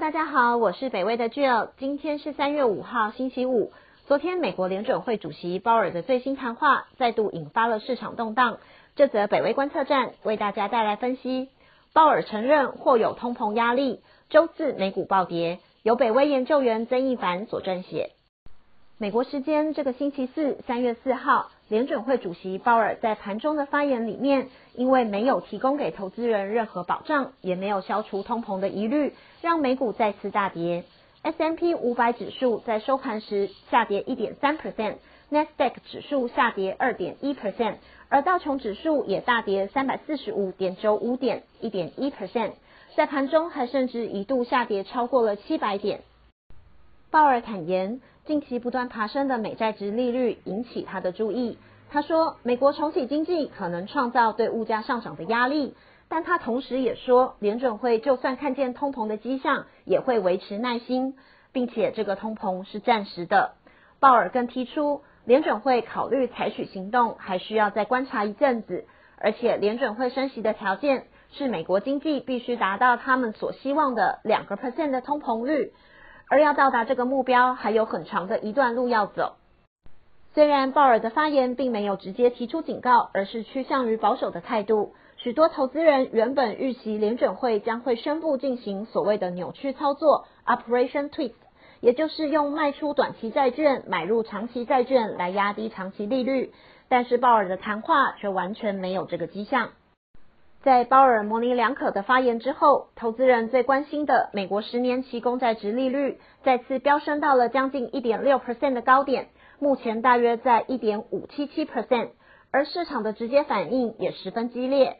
大家好，我是北威的 Jill。今天是三月五号，星期五。昨天美国联准会主席鲍尔的最新谈话再度引发了市场动荡。这则北威观测站为大家带来分析。鲍尔承认或有通膨压力。周四美股暴跌，由北威研究员曾义凡所撰写。美国时间这个星期四，三月四号，联准会主席鲍尔在盘中的发言里面，因为没有提供给投资人任何保障，也没有消除通膨的疑虑，让美股再次大跌。S M P 五百指数在收盘时下跌一点三 percent，n a s d a q 指数下跌二点一 percent，而道琼指数也大跌三百四十五点九五点，一点一 percent，在盘中还甚至一度下跌超过了七百点。鲍尔坦言，近期不断爬升的美债值利率引起他的注意。他说，美国重启经济可能创造对物价上涨的压力，但他同时也说，联准会就算看见通膨的迹象，也会维持耐心，并且这个通膨是暂时的。鲍尔更提出，联准会考虑采取行动，还需要再观察一阵子，而且联准会升息的条件是美国经济必须达到他们所希望的两个 percent 的通膨率。而要到达这个目标，还有很长的一段路要走。虽然鲍尔的发言并没有直接提出警告，而是趋向于保守的态度，许多投资人原本预期联准会将会宣布进行所谓的扭曲操作 （Operation Twist），也就是用卖出短期债券买入长期债券来压低长期利率。但是鲍尔的谈话却完全没有这个迹象。在鲍尔模棱两可的发言之后，投资人最关心的美国十年期公债值利率再次飙升到了将近一点六 percent 的高点，目前大约在一点五七七 percent，而市场的直接反应也十分激烈。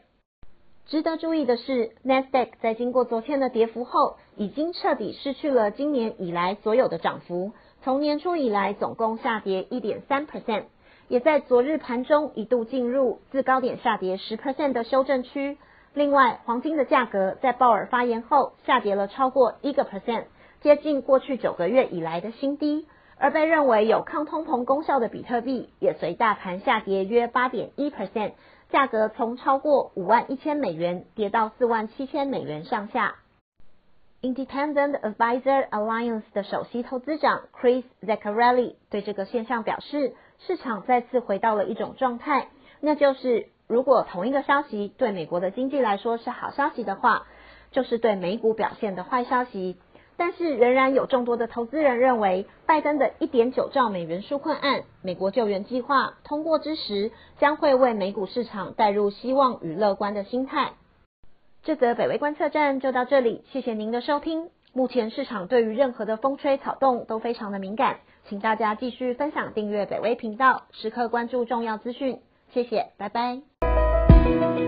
值得注意的是，Nasdaq 在经过昨天的跌幅后，已经彻底失去了今年以来所有的涨幅，从年初以来总共下跌一点三 percent。也在昨日盘中一度进入自高点下跌十 percent 的修正区。另外，黄金的价格在鲍尔发言后下跌了超过一个 percent，接近过去九个月以来的新低。而被认为有抗通膨功效的比特币也随大盘下跌约八点一 percent，价格从超过五万一千美元跌到四万七千美元上下。Independent Advisor Alliance 的首席投资长 Chris Zaccarelli 对这个现象表示。市场再次回到了一种状态，那就是如果同一个消息对美国的经济来说是好消息的话，就是对美股表现的坏消息。但是仍然有众多的投资人认为，拜登的一点九兆美元纾困案、美国救援计划通过之时，将会为美股市场带入希望与乐观的心态。这则北威观测站就到这里，谢谢您的收听。目前市场对于任何的风吹草动都非常的敏感。请大家继续分享、订阅北威频道，时刻关注重要资讯。谢谢，拜拜。